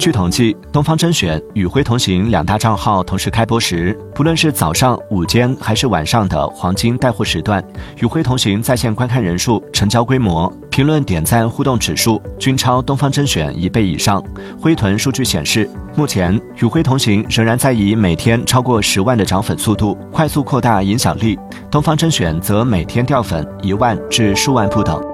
据统计，东方甄选与辉同行两大账号同时开播时，不论是早上、午间还是晚上的黄金带货时段，与辉同行在线观看人数、成交规模、评论点赞互动指数均超东方甄选一倍以上。辉豚数据显示，目前与辉同行仍然在以每天超过十万的涨粉速度快速扩大影响力，东方甄选则每天掉粉一万至数万不等。